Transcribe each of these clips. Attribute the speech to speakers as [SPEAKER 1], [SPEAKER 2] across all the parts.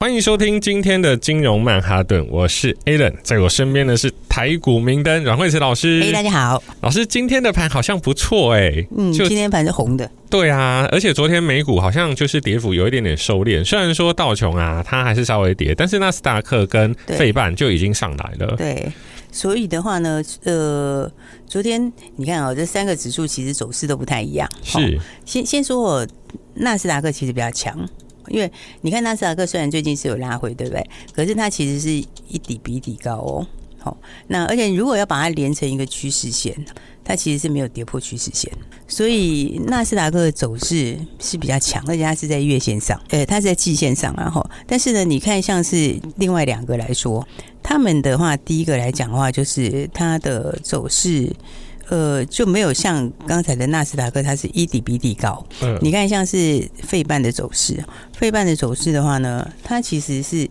[SPEAKER 1] 欢迎收听今天的金融曼哈顿，我是 Alan，在我身边的是台股明灯阮慧慈老师。
[SPEAKER 2] 哎，大家好，
[SPEAKER 1] 老师，今天的盘好像不错哎，
[SPEAKER 2] 嗯，就今天盘是红的，
[SPEAKER 1] 对啊，而且昨天美股好像就是跌幅有一点点收敛，虽然说道琼啊，它还是稍微跌，但是纳斯达克跟费半就已经上来了，
[SPEAKER 2] 对，对，所以的话呢，呃，昨天你看啊、哦，这三个指数其实走势都不太一样，
[SPEAKER 1] 是，
[SPEAKER 2] 哦、先先说我纳斯达克其实比较强。因为你看纳斯达克虽然最近是有拉回，对不对？可是它其实是一底比一底高哦。好，那而且如果要把它连成一个趋势线，它其实是没有跌破趋势线，所以纳斯达克的走势是比较强，而且它是在月线上，呃，它是在季线上，然后，但是呢，你看像是另外两个来说，他们的话，第一个来讲的话，就是它的走势。呃，就没有像刚才的纳斯达克，它是一底比底高。嗯，你看像是费半的走势，费半的走势的话呢，它其实是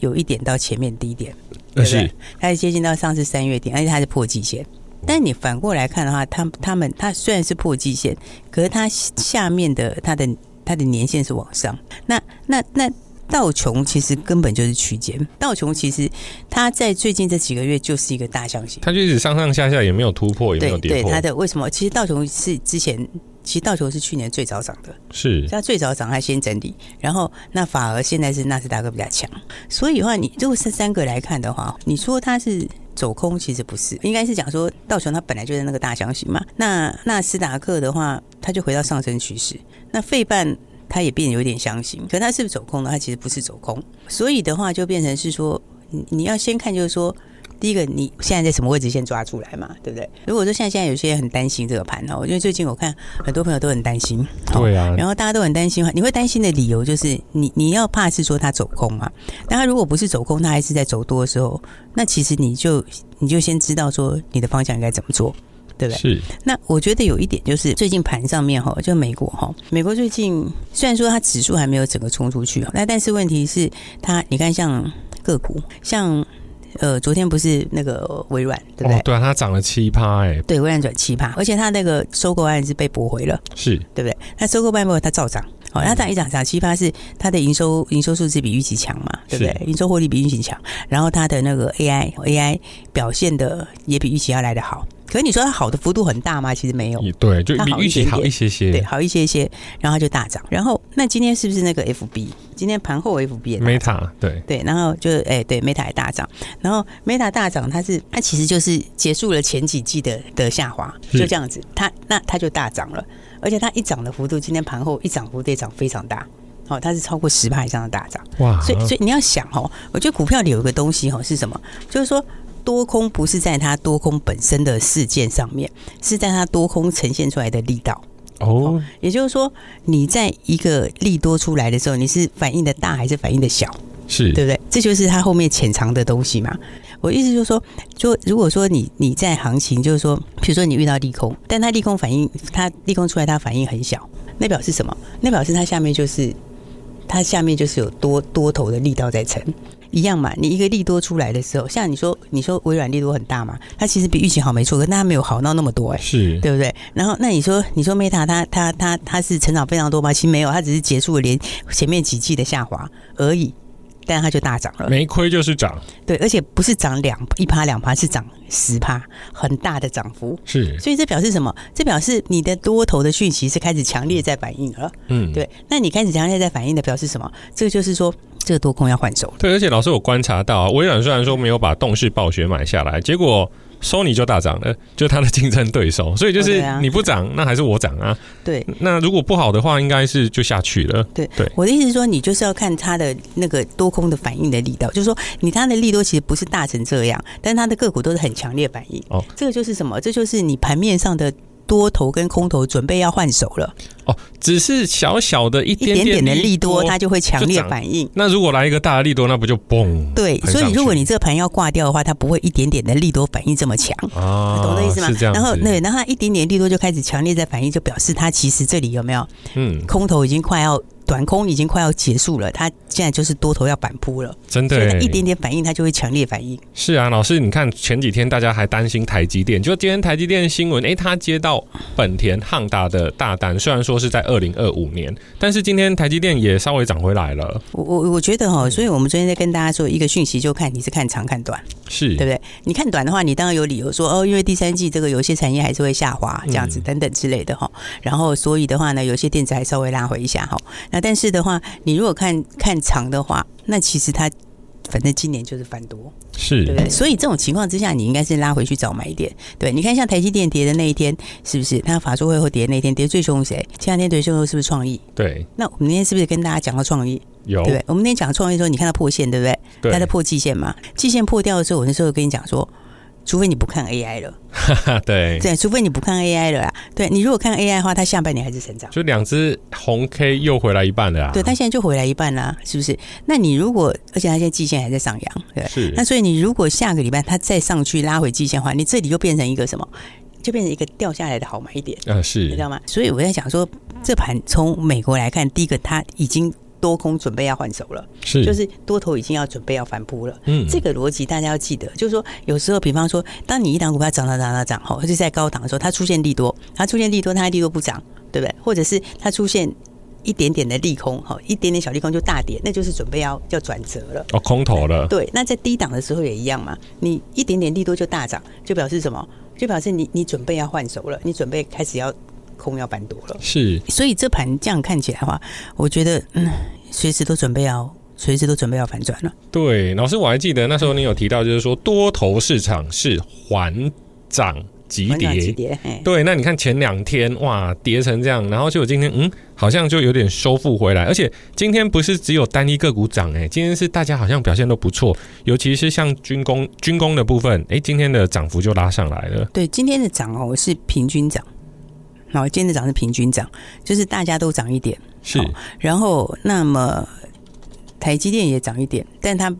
[SPEAKER 2] 有一点到前面低点，对不对？它是接近到上次三月底，而且它是破季线。但你反过来看的话，它它们它虽然是破季线，可是它下面的它的它的年限是往上。那那那。那道琼其实根本就是区间，道琼其实它在最近这几个月就是一个大箱型，
[SPEAKER 1] 它就一直上上下下也没有突破，也没有跌破。
[SPEAKER 2] 它的为什么？其实道琼是之前，其实道琼是去年最早涨的，
[SPEAKER 1] 是
[SPEAKER 2] 它最早涨，它先整理，然后那反而现在是纳斯达克比较强。所以的话，你如果是三个来看的话，你说它是走空，其实不是，应该是讲说道琼它本来就是那个大箱型嘛。那纳斯达克的话，它就回到上升趋势。那费半。它也变得有点相信，可是它是不是走空呢？他其实不是走空，所以的话就变成是说，你你要先看，就是说，第一个你现在在什么位置先抓出来嘛，对不对？如果说像现在有些人很担心这个盘哦，因为最近我看很多朋友都很担心，
[SPEAKER 1] 对啊，
[SPEAKER 2] 然后大家都很担心的话，你会担心的理由就是你你要怕是说它走空嘛，那它如果不是走空，它还是在走多的时候，那其实你就你就先知道说你的方向应该怎么做。对不对？是。那我觉得有一点就是，最近盘上面哈，就美国哈，美国最近虽然说它指数还没有整个冲出去，那但是问题是它，你看像个股，像呃，昨天不是那个微软，对不对？哦、
[SPEAKER 1] 对啊，它涨了七趴，哎，
[SPEAKER 2] 对，微软涨七趴，而且它那个收购案是被驳回了，
[SPEAKER 1] 是
[SPEAKER 2] 对不对？那收购案不，它照涨。哦，那它一涨涨七趴是它的营收营收数字比预期强嘛，对不对？营收获利比预期强，然后它的那个 AI AI 表现的也比预期要来得好。可是你说它好的幅度很大吗？其实没有，
[SPEAKER 1] 对，就比预期好一些些，
[SPEAKER 2] 对，好一些些，然后就大涨。然后那今天是不是那个 FB？今天盘后 FB 也
[SPEAKER 1] Meta 对
[SPEAKER 2] 对，然后就哎对 Meta 也大涨，然后 Meta 大涨，它是它其实就是结束了前几季的的下滑，就这样子，它那它就大涨了，而且它一涨的幅度，今天盘后一涨幅度也涨非常大，哦，它是超过十趴以上的大涨，哇！所以所以你要想哦，我觉得股票里有一个东西哦是什么？就是说。多空不是在它多空本身的事件上面，是在它多空呈现出来的力道。哦，也就是说，你在一个利多出来的时候，你是反应的大还是反应的小？
[SPEAKER 1] 是
[SPEAKER 2] 对不对？这就是它后面潜藏的东西嘛。我意思就是说，就如果说你你在行情，就是说，比如说你遇到利空，但它利空反应，它利空出来，它反应很小，那表示什么？那表示它下面就是它下面就是有多多头的力道在撑。一样嘛，你一个利多出来的时候，像你说，你说微软利多很大嘛，它其实比预期好没错，可是它没有好到那么多哎、欸，
[SPEAKER 1] 是
[SPEAKER 2] 对不对？然后那你说，你说 Meta 它它它它是成长非常多吗？其实没有，它只是结束了连前面几季的下滑而已，但它就大涨了，
[SPEAKER 1] 没亏就是涨，
[SPEAKER 2] 对，而且不是涨两一趴两趴，是涨十趴，很大的涨幅，
[SPEAKER 1] 是，
[SPEAKER 2] 所以这表示什么？这表示你的多头的讯息是开始强烈在反应了，嗯，对，那你开始强烈在反应的表示什么？这个就是说。这个多空要换手。
[SPEAKER 1] 对，而且老师，我观察到，微软虽然说没有把动视暴雪买下来，结果 Sony 就大涨了，就它的竞争对手。所以就是你不涨，那还是我涨啊？对。那如果不好的话，应该是就下去了。
[SPEAKER 2] 对对。我的意思是说，你就是要看它的那个多空的反应的力道，就是说，你它的利多其实不是大成这样，但它的个股都是很强烈反应。哦。这个就是什么？这就是你盘面上的多头跟空头准备要换手了。
[SPEAKER 1] 哦，只是小小的一点点的利多，
[SPEAKER 2] 它就会强烈反应。
[SPEAKER 1] 那如果来一个大的利多，那不就崩？
[SPEAKER 2] 对，所以如果你这个盘要挂掉的话，它不会一点点的利多反应这么强啊，懂的意思吗？然后对，然后它一点点利多就开始强烈在反应，就表示它其实这里有没有？嗯，空头已经快要。短空已经快要结束了，它现在就是多头要反扑了，
[SPEAKER 1] 真的，
[SPEAKER 2] 一点点反应它就会强烈反应。
[SPEAKER 1] 是啊，老师，你看前几天大家还担心台积电，就今天台积电新闻，哎，他接到本田汉达的大单，虽然说是在二零二五年，但是今天台积电也稍微涨回来了。
[SPEAKER 2] 我我我觉得哈，所以我们昨天在跟大家说一个讯息，就看你是看长看短，
[SPEAKER 1] 是
[SPEAKER 2] 对不对？你看短的话，你当然有理由说哦，因为第三季这个有些产业还是会下滑，这样子等等之类的哈。然后所以的话呢，有些电子还稍微拉回一下哈。那但是的话。你如果看看长的话，那其实它反正今年就是翻多，
[SPEAKER 1] 是
[SPEAKER 2] 对不对？所以这种情况之下，你应该是拉回去找买点。对，你看像台积电跌的那一天，是不是？它法说会后跌的那一天跌最凶谁？前两天跌最凶是不是创意？
[SPEAKER 1] 对。
[SPEAKER 2] 那我们那天是不是跟大家讲到创意？
[SPEAKER 1] 有。
[SPEAKER 2] 对不对？我们那天讲创意的时候，你看它破线，对不对？
[SPEAKER 1] 对。
[SPEAKER 2] 它在破季线嘛？季线破掉的时候，我那时候跟你讲说。除非你不看 AI 了，
[SPEAKER 1] 对
[SPEAKER 2] 对，除非你不看 AI 了啊。对，你如果看 AI 的话，它下半年还是成长，
[SPEAKER 1] 就两只红 K 又回来一半了啊。
[SPEAKER 2] 对，它现在就回来一半啦，是不是？那你如果，而且它现在季线还在上扬，对，
[SPEAKER 1] 是。
[SPEAKER 2] 那所以你如果下个礼拜它再上去拉回季线的话，你这里就变成一个什么？就变成一个掉下来的好买点
[SPEAKER 1] 啊，是，
[SPEAKER 2] 你知道吗？所以我在想说，这盘从美国来看，第一个它已经。多空准备要换手了，
[SPEAKER 1] 是，
[SPEAKER 2] 就是多头已经要准备要反扑了。
[SPEAKER 1] 嗯，
[SPEAKER 2] 这个逻辑大家要记得，就是说有时候，比方说，当你一档股票涨涨涨涨涨，吼，或者在高档的时候，它出现利多，它出现利多，它利多不涨，对不对？或者是它出现一点点的利空，哈，一点点小利空就大跌，那就是准备要要转折了。哦，
[SPEAKER 1] 空头了。
[SPEAKER 2] 对，那在低档的时候也一样嘛，你一点点利多就大涨，就表示什么？就表示你你准备要换手了，你准备开始要。空要翻多了，
[SPEAKER 1] 是，
[SPEAKER 2] 所以这盘这样看起来的话，我觉得嗯，随时都准备要，随时都准备要反转了。
[SPEAKER 1] 对，老师，我还记得那时候你有提到，就是说多头市场是缓涨急跌，急跌。对，那你看前两天哇跌成这样，然后就今天嗯，好像就有点收复回来，而且今天不是只有单一个股涨哎，今天是大家好像表现都不错，尤其是像军工军工的部分，哎，今天的涨幅就拉上来了。
[SPEAKER 2] 对，今天的涨哦是平均涨。然后今天的涨是平均涨，就是大家都涨一点，
[SPEAKER 1] 是。
[SPEAKER 2] 然后那么台积电也涨一点，但它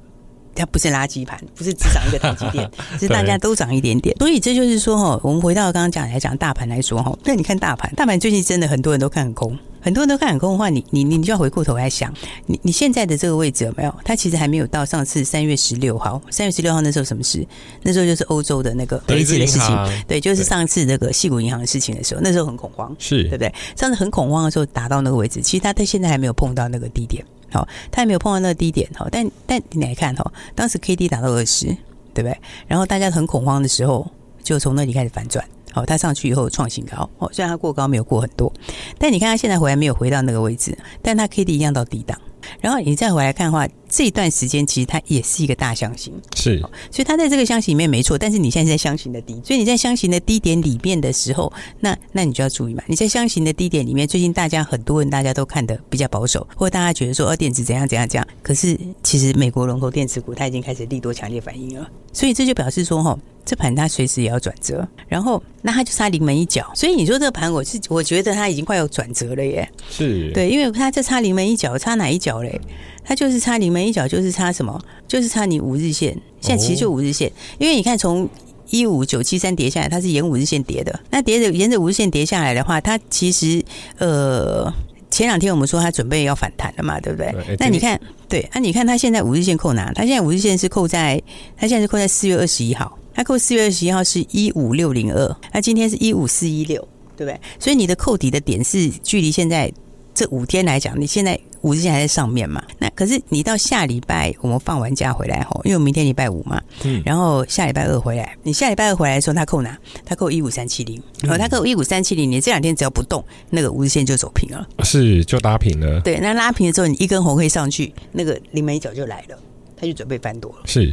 [SPEAKER 2] 它不是垃圾盘，不是只涨一个台积电，是大家都涨一点点。所以这就是说哈，我们回到刚刚讲来讲大盘来说哈，那你看大盘，大盘最近真的很多人都看很空。很多人都看很空的话，你你你就要回过头来想，你你现在的这个位置有没有？它其实还没有到上次三月十六号，三月十六号那时候什么事？那时候就是欧洲的那个危机的事情，对，就是上次那个细谷银行的事情的时候，那时候很恐慌，
[SPEAKER 1] 是
[SPEAKER 2] 对不对？上次很恐慌的时候达到那个位置，其实它它现在还没有碰到那个低点，好，它也没有碰到那个低点，好，但但你来看哈，当时 K D 达到二十，对不对？然后大家很恐慌的时候，就从那里开始反转。好，它上去以后创新高，哦，虽然它过高没有过很多，但你看它现在回来没有回到那个位置，但它 K D 一样到低档。然后你再回来看的话，这段时间其实它也是一个大箱型，
[SPEAKER 1] 是，
[SPEAKER 2] 所以它在这个箱型里面没错。但是你现在在箱型的低，所以你在箱型的低点里面的时候，那那你就要注意嘛。你在箱型的低点里面，最近大家很多人大家都看得比较保守，或者大家觉得说，哦，电子怎样怎样怎样。可是其实美国龙头电子股它已经开始利多强烈反应了，所以这就表示说，哈，这盘它随时也要转折。然后那它就差临门一脚，所以你说这个盘，我是我觉得它已经快要转折了耶。
[SPEAKER 1] 是
[SPEAKER 2] 对，因为它这差临门一脚，差哪一脚嘞？它就是差临门一脚，就是差什么？就是差你五日线。现在其实就五日线，因为你看从一五九七三跌下来，它是沿五日线跌的。那跌着沿着五日线跌下来的话，它其实呃前两天我们说它准备要反弹了嘛，对不对？那你看，对，那你看它现在五日线扣哪？它现在五日线是扣在它现在是扣在四月二十一号，它扣四月二十一号是一五六零二，那今天是一五四一六，对不对？所以你的扣底的点是距离现在这五天来讲，你现在。五日线还在上面嘛？那可是你到下礼拜我们放完假回来后，因为我明天礼拜五嘛，嗯，然后下礼拜二回来，你下礼拜二回来的时候，他扣哪？他扣一五三七零，哦，他扣一五三七零，你这两天只要不动，那个五日线就走平了，
[SPEAKER 1] 是就拉平了。
[SPEAKER 2] 对，那拉平了之后，你一根红黑上去，那个临门一脚就来了，他就准备翻多了。
[SPEAKER 1] 是。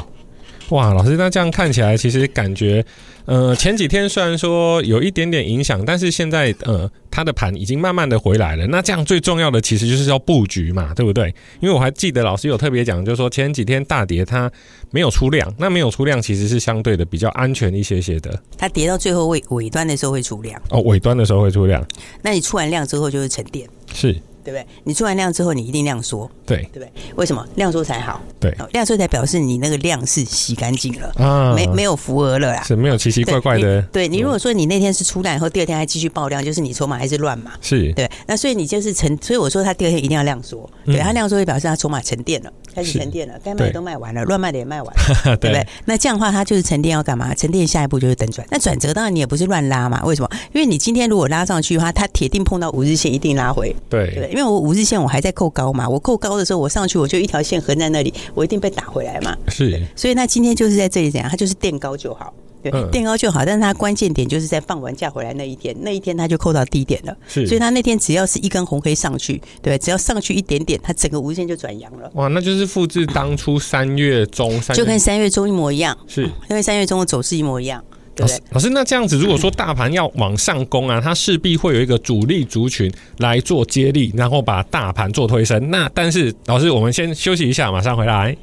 [SPEAKER 1] 哇，老师，那这样看起来，其实感觉，呃，前几天虽然说有一点点影响，但是现在，呃，它的盘已经慢慢的回来了。那这样最重要的其实就是要布局嘛，对不对？因为我还记得老师有特别讲，就是说前几天大跌它没有出量，那没有出量其实是相对的比较安全一些些的。
[SPEAKER 2] 它跌到最后尾尾端的时候会出量
[SPEAKER 1] 哦，尾端的时候会出量。
[SPEAKER 2] 那你出完量之后就会沉淀，
[SPEAKER 1] 是。
[SPEAKER 2] 对不对？你出完量之后，你一定量缩，
[SPEAKER 1] 对
[SPEAKER 2] 对不对？为什么量缩才好？
[SPEAKER 1] 对，
[SPEAKER 2] 量缩才表示你那个量是洗干净了啊，没没有浮额了啦，
[SPEAKER 1] 是没有奇奇怪怪的。
[SPEAKER 2] 对，你如果说你那天是出量以后，第二天还继续爆量，就是你筹码还是乱嘛？
[SPEAKER 1] 是
[SPEAKER 2] 对。那所以你就是沉，所以我说他第二天一定要量缩，对，他量缩就表示他筹码沉淀了，开始沉淀了，该卖的都卖完了，乱卖的也卖完了，对不对？那这样的话，他就是沉淀要干嘛？沉淀下一步就是等转。那转折当然你也不是乱拉嘛？为什么？因为你今天如果拉上去的话，它铁定碰到五日线，一定拉回。
[SPEAKER 1] 对
[SPEAKER 2] 对，因为我五日线我。还在扣高嘛？我扣高的时候，我上去我就一条线横在那里，我一定被打回来嘛。
[SPEAKER 1] 是，
[SPEAKER 2] 所以那今天就是在这里怎样？它就是垫高就好，对，嗯、垫高就好。但是它关键点就是在放完假回来那一天，那一天它就扣到低点了。是，所以它那天只要是一根红黑上去，对，只要上去一点点，它整个五日线就转阳了。
[SPEAKER 1] 哇，那就是复制当初三月中，
[SPEAKER 2] 就跟三月中一模一样，
[SPEAKER 1] 是，
[SPEAKER 2] 因为三月中的走势一模一样。
[SPEAKER 1] 老师，老师，那这样子，如果说大盘要往上攻啊，它势必会有一个主力族群来做接力，然后把大盘做推升。那但是，老师，我们先休息一下，马上回来。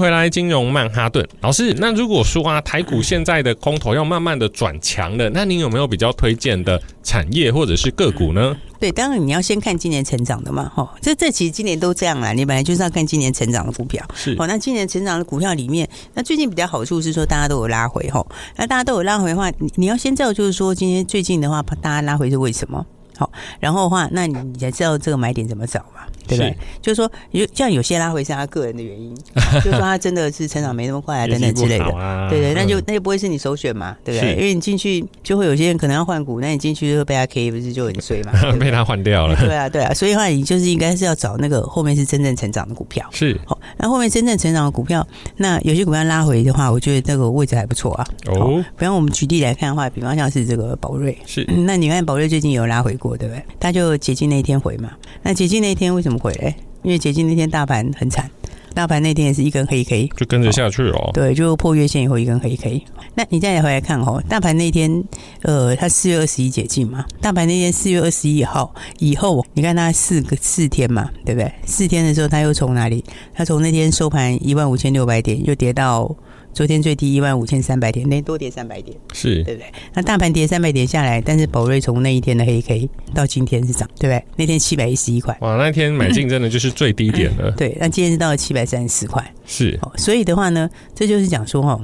[SPEAKER 1] 回来，金融曼哈顿老师。那如果说啊，台股现在的空头要慢慢的转强了，那您有没有比较推荐的产业或者是个股呢？
[SPEAKER 2] 对，当然你要先看今年成长的嘛，哈，这这其实今年都这样啦。你本来就是要看今年成长的股票，
[SPEAKER 1] 是
[SPEAKER 2] 哦。那今年成长的股票里面，那最近比较好处是说大家都有拉回哈。那大家都有拉回的话，你你要先知道就是说今天最近的话，大家拉回是为什么？好，然后的话，那你你才知道这个买点怎么找嘛。对不对？就是说，有像有些拉回是他个人的原因，就是说他真的是成长没那么快啊，等等之类的。对对，那就那就不会是你首选嘛，对不对？因为你进去就会有些人可能要换股，那你进去就会被他 K，不是就很衰嘛？
[SPEAKER 1] 被他换掉了。
[SPEAKER 2] 对啊，对啊，所以的话你就是应该是要找那个后面是真正成长的股票。
[SPEAKER 1] 是。
[SPEAKER 2] 好，那后面真正成长的股票，那有些股票拉回的话，我觉得那个位置还不错啊。哦。比方我们举例来看的话，比方像是这个宝瑞，
[SPEAKER 1] 是。
[SPEAKER 2] 那你看宝瑞最近有拉回过，对不对？他就解禁那一天回嘛。那解禁那一天为什么回嘞？因为解禁那天大盘很惨，大盘那天也是一根黑 K，
[SPEAKER 1] 就跟着下去哦，哦。对，
[SPEAKER 2] 就破月线以后一根黑 K。那你再回来看哦，大盘那天，呃，它四月二十一解禁嘛，大盘那天四月二十一号以后，你看它四个四天嘛，对不对？四天的时候，它又从哪里？它从那天收盘一万五千六百点，又跌到。昨天最低一万五千三百点，那多跌三百点，
[SPEAKER 1] 是
[SPEAKER 2] 对不对？那大盘跌三百点下来，但是宝瑞从那一天的黑 K 到今天是涨，对不对？那天七百一十一块，
[SPEAKER 1] 哇，那天买进真的就是最低点了。
[SPEAKER 2] 对，那今天是到了七百三十四块，
[SPEAKER 1] 是。
[SPEAKER 2] 所以的话呢，这就是讲说哈。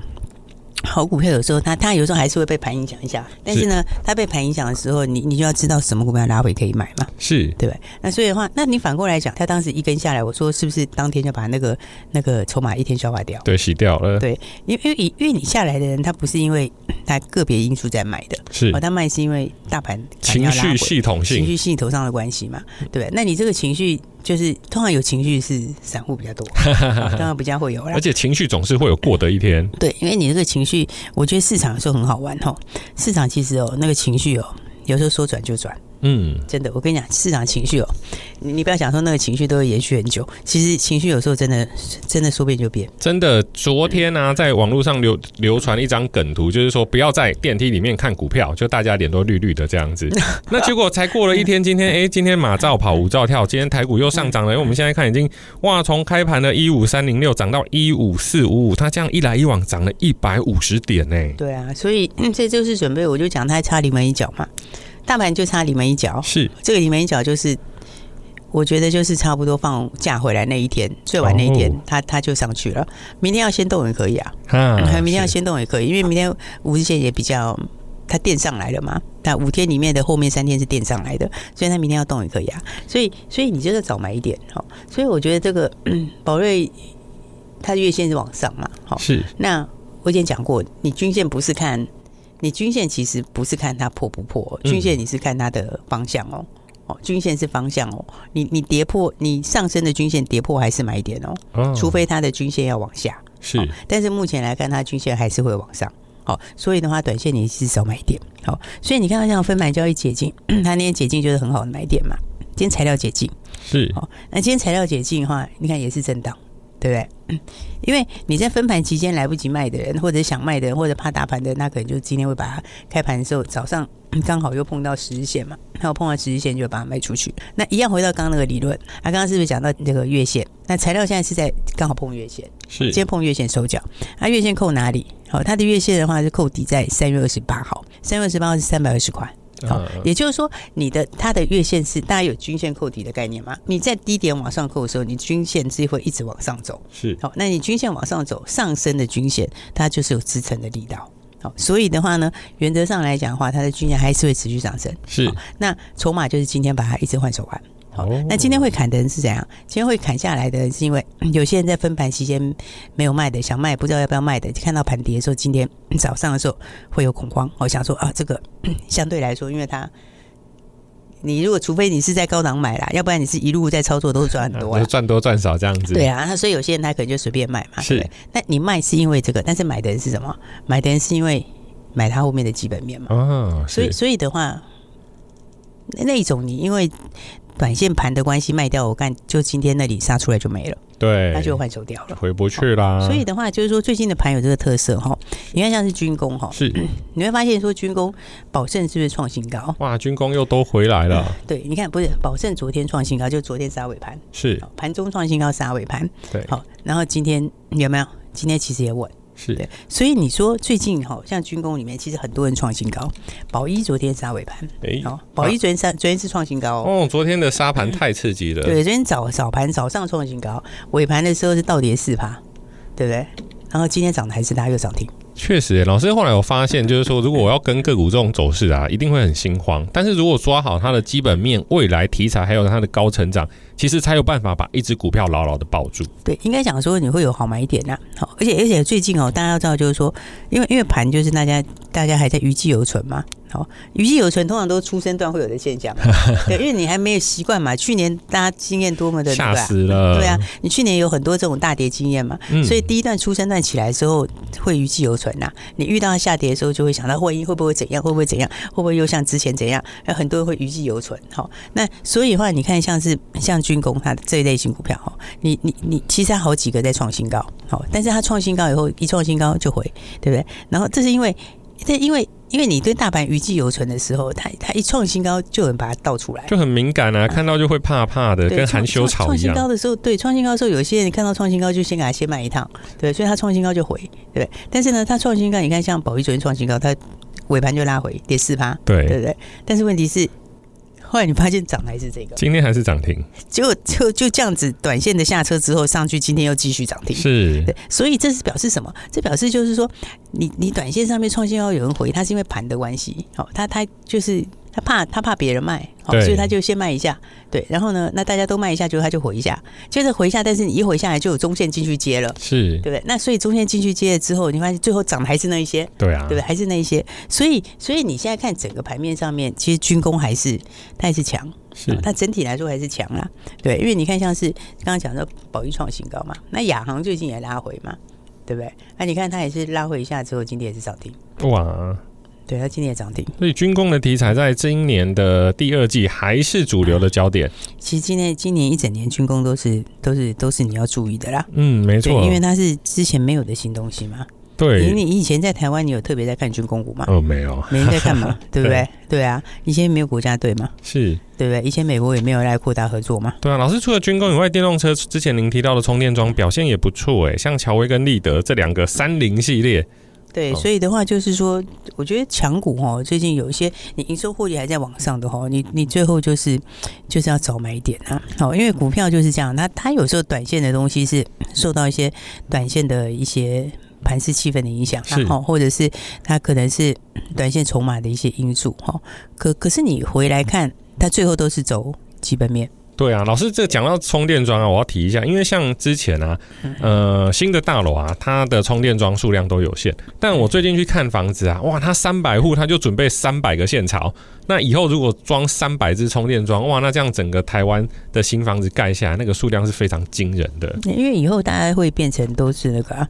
[SPEAKER 2] 好股票有时候它它有时候还是会被盘影响一下，但是呢，它被盘影响的时候，你你就要知道什么股票拉回可以买嘛，
[SPEAKER 1] 是
[SPEAKER 2] 对？那所以的话，那你反过来讲，它当时一根下来，我说是不是当天就把那个那个筹码一天消化掉？
[SPEAKER 1] 对，洗掉了。
[SPEAKER 2] 对，因为因为因为你下来的人，他不是因为他个别因素在买的，
[SPEAKER 1] 是
[SPEAKER 2] 哦，他卖是因为大盘
[SPEAKER 1] 情绪系统性、
[SPEAKER 2] 情绪系统上的关系嘛，对？那你这个情绪。就是通常有情绪是散户比较多，当然比较会有啦。
[SPEAKER 1] 而且情绪总是会有过的一天。
[SPEAKER 2] 对，因为你这个情绪，我觉得市场有时候很好玩哈。市场其实哦，那个情绪哦，有时候说转就转。嗯，真的，我跟你讲，市场情绪哦，你你不要想说那个情绪都会延续很久，其实情绪有时候真的真的说变就变。
[SPEAKER 1] 真的，昨天呢、啊，在网络上流流传一张梗图，就是说不要在电梯里面看股票，就大家脸都绿绿的这样子。那结果才过了一天，今天哎，今天马照跑，舞照跳，今天台股又上涨了。因为我们现在看已经哇，从开盘的一五三零六涨到一五四五五，它这样一来一往涨了一百五十点呢。
[SPEAKER 2] 对啊，所以这就是准备，我就讲它差临门一脚嘛。大盘就差临门一脚，
[SPEAKER 1] 是这
[SPEAKER 2] 个临门一脚就是。我觉得就是差不多放假回来那一天，最晚那一天，它它、哦、就上去了。明天要先动也可以啊，啊嗯、明天要先动也可以，因为明天五日线也比较，它垫上来了嘛。那五天里面的后面三天是垫上来的，所以它明天要动也可以啊。所以所以你就是早买一点哦。所以我觉得这个 宝瑞它的月线是往上嘛，好
[SPEAKER 1] 是。
[SPEAKER 2] 那我以前讲过，你均线不是看，你均线其实不是看它破不破，均线你是看它的方向哦。哦，均线是方向哦，你你跌破你上升的均线跌破还是买点哦，哦，除非它的均线要往下。
[SPEAKER 1] 是，
[SPEAKER 2] 但是目前来看它均线还是会往上，好，所以的话短线你是少买点，好，所以你看到像分盘交易解禁，它那天解禁就是很好的买点嘛，今天材料解禁。
[SPEAKER 1] 是，
[SPEAKER 2] 好，那今天材料解禁的话，你看也是震荡。对不对？因为你在分盘期间来不及卖的人，或者想卖的人，或者怕打盘的，那可能就今天会把它开盘的时候早上刚好又碰到十日线嘛，然后碰到十日线就把它卖出去。那一样回到刚刚那个理论，他、啊、刚刚是不是讲到那个月线？那材料现在是在刚好碰月线，
[SPEAKER 1] 是
[SPEAKER 2] 今天碰月线收脚。那、啊、月线扣哪里？好，它的月线的话是扣底在三月二十八号，三月二十八号是三百二十块。好，也就是说，你的它的月线是大家有均线扣底的概念吗？你在低点往上扣的时候，你均线是会一直往上走。
[SPEAKER 1] 是，
[SPEAKER 2] 好，那你均线往上走，上升的均线它就是有支撑的力道。好，所以的话呢，原则上来讲的话，它的均线还是会持续上升。
[SPEAKER 1] 是，
[SPEAKER 2] 那筹码就是今天把它一直换手腕。好，那今天会砍的人是怎样？今天会砍下来的人是因为 有些人在分盘期间没有卖的，想卖不知道要不要卖的，看到盘跌的时候，今天早上的时候会有恐慌。我想说啊，这个 相对来说，因为它你如果除非你是在高档买啦，要不然你是一路在操作都是赚很多，
[SPEAKER 1] 赚多赚少这样子。
[SPEAKER 2] 对啊，那所以有些人他可能就随便卖嘛，是。那你卖是因为这个，但是买的人是什么？买的人是因为买它后面的基本面嘛。
[SPEAKER 1] 哦，
[SPEAKER 2] 所以所以的话，那一种你因为。短线盘的关系卖掉，我看就今天那里杀出来就没了，
[SPEAKER 1] 对，
[SPEAKER 2] 那就换手掉了，
[SPEAKER 1] 回不去啦。
[SPEAKER 2] 所以的话，就是说最近的盘有这个特色哈，你看像是军工哈，
[SPEAKER 1] 是
[SPEAKER 2] 你会发现说军工宝盛是不是创新高？
[SPEAKER 1] 哇，军工又都回来了。
[SPEAKER 2] 对，你看不是宝盛昨天创新高，就昨天杀尾盘，
[SPEAKER 1] 是
[SPEAKER 2] 盘中创新高杀尾盘，
[SPEAKER 1] 对，
[SPEAKER 2] 好，然后今天有没有？今天其实也稳。
[SPEAKER 1] 是
[SPEAKER 2] 对，所以你说最近好像军工里面其实很多人创新高，宝一昨天杀尾盘，哎，好，宝一昨天杀，昨天是创新高
[SPEAKER 1] 哦，昨天的杀盘太刺激了，
[SPEAKER 2] 对，昨天早早盘早上创新高，尾盘的时候是倒跌四趴，对不对？然后今天涨的还是它又涨停。
[SPEAKER 1] 确实，老师后来我发现，就是说，如果我要跟个股这种走势啊，一定会很心慌。但是如果抓好它的基本面、未来题材，还有它的高成长，其实才有办法把一只股票牢牢的抱住。
[SPEAKER 2] 对，应该讲说你会有好买点呐。好，而且而且最近哦，大家要知道，就是说，因为因为盘就是大家大家还在余悸犹存嘛。好，余悸犹存通常都是初升段会有的现象，对，因为你还没有习惯嘛。去年大家经验多么的
[SPEAKER 1] 吓死了，
[SPEAKER 2] 对啊，你去年有很多这种大跌经验嘛，嗯，所以第一段出生段起来的时候会余悸犹存呐。你遇到下跌的时候，就会想到万一会不会怎样，会不会怎样，会不会又像之前怎样？有很多人会余悸犹存。好，那所以的话，你看像是像军工它这一类型股票哈，你你你其实它好几个在创新高，好，但是它创新高以后一创新高就回，对不对？然后这是因为，这因为。因为你对大盘余悸犹存的时候，它它一创新高就有人把它倒出来，
[SPEAKER 1] 就很敏感啊，看到就会怕怕的，跟含羞草一样。创新高的
[SPEAKER 2] 时候，对创新高的时候，有些人看到创新高就先给他先卖一趟，对，所以它创新高就回，对不对？但是呢，它创新高，你看像宝一昨天创新高，它尾盘就拉回跌四趴，
[SPEAKER 1] 对
[SPEAKER 2] 对不对？但是问题是。后来你发现涨还是这个，
[SPEAKER 1] 今天还是涨停，
[SPEAKER 2] 结果就就这样子，短线的下车之后上去，今天又继续涨停，
[SPEAKER 1] 是
[SPEAKER 2] 对，所以这是表示什么？这表示就是说，你你短线上面创新高有人回，它是因为盘的关系，好，它它就是。他怕他怕别人卖，好，所以他就先卖一下，对，然后呢，那大家都卖一下，就他就回一下，接着回一下，但是你一回下来就有中线进去接了，
[SPEAKER 1] 是，
[SPEAKER 2] 对不对？那所以中线进去接了之后，你发现最后涨的还是那一些，
[SPEAKER 1] 对啊，
[SPEAKER 2] 对不对？还是那一些，所以所以你现在看整个盘面上面，其实军工还是它还是强，
[SPEAKER 1] 是，
[SPEAKER 2] 它整体来说还是强啦，对，因为你看像是刚刚讲的宝一创新高嘛，那亚航最近也拉回嘛，对不对？那你看它也是拉回一下之后，今天也是涨停，
[SPEAKER 1] 哇。
[SPEAKER 2] 对，它今年也涨停，
[SPEAKER 1] 所以军工的题材在今年的第二季还是主流的焦点。
[SPEAKER 2] 其实今年今年一整年军工都是都是都是你要注意的啦。
[SPEAKER 1] 嗯，没错，
[SPEAKER 2] 因为它是之前没有的新东西嘛。
[SPEAKER 1] 对，
[SPEAKER 2] 你你以前在台湾，你有特别在看军工股吗？
[SPEAKER 1] 哦，没有，
[SPEAKER 2] 没人在看嘛，对不对？对啊，以前没有国家队嘛，
[SPEAKER 1] 是
[SPEAKER 2] 对不对？以前美国也没有来扩大合作嘛。
[SPEAKER 1] 对啊，老师除了军工以外，电动车之前您提到的充电桩表现也不错哎，像乔威跟立德这两个三菱系列。
[SPEAKER 2] 对，所以的话就是说，我觉得强股哦，最近有一些你营收获利还在往上的哈，你你最后就是就是要早买点啊。好，因为股票就是这样，它它有时候短线的东西是受到一些短线的一些盘势气氛的影响，然后或者是它可能是短线筹码的一些因素哈。可可是你回来看，它最后都是走基本面。
[SPEAKER 1] 对啊，老师，这讲到充电桩啊，我要提一下，因为像之前啊，呃，新的大楼啊，它的充电桩数量都有限。但我最近去看房子啊，哇，它三百户，它就准备三百个线槽。那以后如果装三百只充电桩，哇，那这样整个台湾的新房子盖下来，那个数量是非常惊人的。
[SPEAKER 2] 因为以后大家会变成都是那个啊，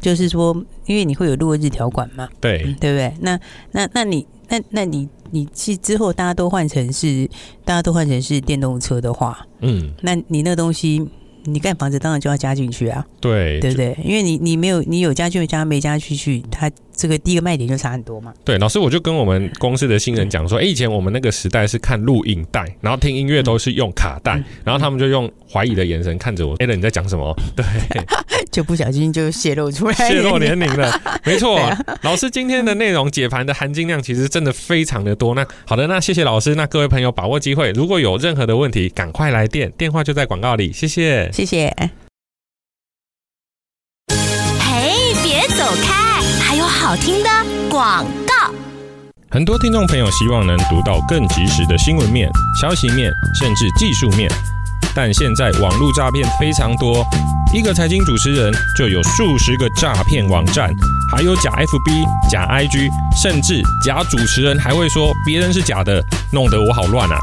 [SPEAKER 2] 就是说，因为你会有落日条款嘛，
[SPEAKER 1] 对，
[SPEAKER 2] 对不对？那那那你那那你。你去之后，大家都换成是，大家都换成是电动车的话，嗯，那你那个东西，你盖房子当然就要加进去啊，
[SPEAKER 1] 对，
[SPEAKER 2] 对不对？因为你你没有你有加就加，没加进去，它。这个第一个卖点就差很多嘛。
[SPEAKER 1] 对，老师，我就跟我们公司的新人讲说，哎，以前我们那个时代是看录影带，然后听音乐都是用卡带，然后他们就用怀疑的眼神看着我，哎，你在讲什么？对，
[SPEAKER 2] 就不小心就泄露出来，
[SPEAKER 1] 泄露年龄了。没错，老师今天的内容解盘的含金量其实真的非常的多。那好的，那谢谢老师，那各位朋友把握机会，如果有任何的问题，赶快来电，电话就在广告里。谢谢，
[SPEAKER 2] 谢谢。
[SPEAKER 3] 嘿，别走开。还有好听的广告，
[SPEAKER 1] 很多听众朋友希望能读到更及时的新闻面、消息面，甚至技术面，但现在网络诈骗非常多，一个财经主持人就有数十个诈骗网站，还有假 FB、假 IG，甚至假主持人还会说别人是假的，弄得我好乱啊！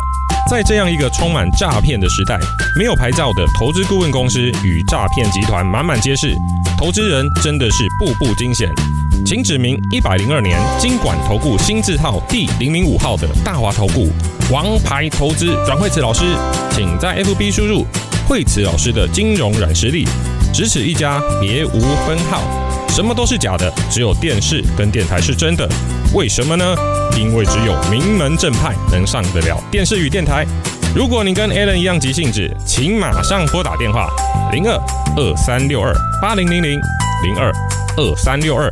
[SPEAKER 1] 在这样一个充满诈骗的时代，没有牌照的投资顾问公司与诈骗集团满满皆是，投资人真的是步步惊险。请指明一百零二年金管投顾新字号第零零五号的大华投顾王牌投资阮慧慈老师，请在 FB 输入慧慈老师的金融软实力，只此一家，别无分号。什么都是假的，只有电视跟电台是真的。为什么呢？因为只有名门正派能上得了电视与电台。如果你跟 Alan 一样急性子，请马上拨打电话零二二三六二八零零零零二二三六二。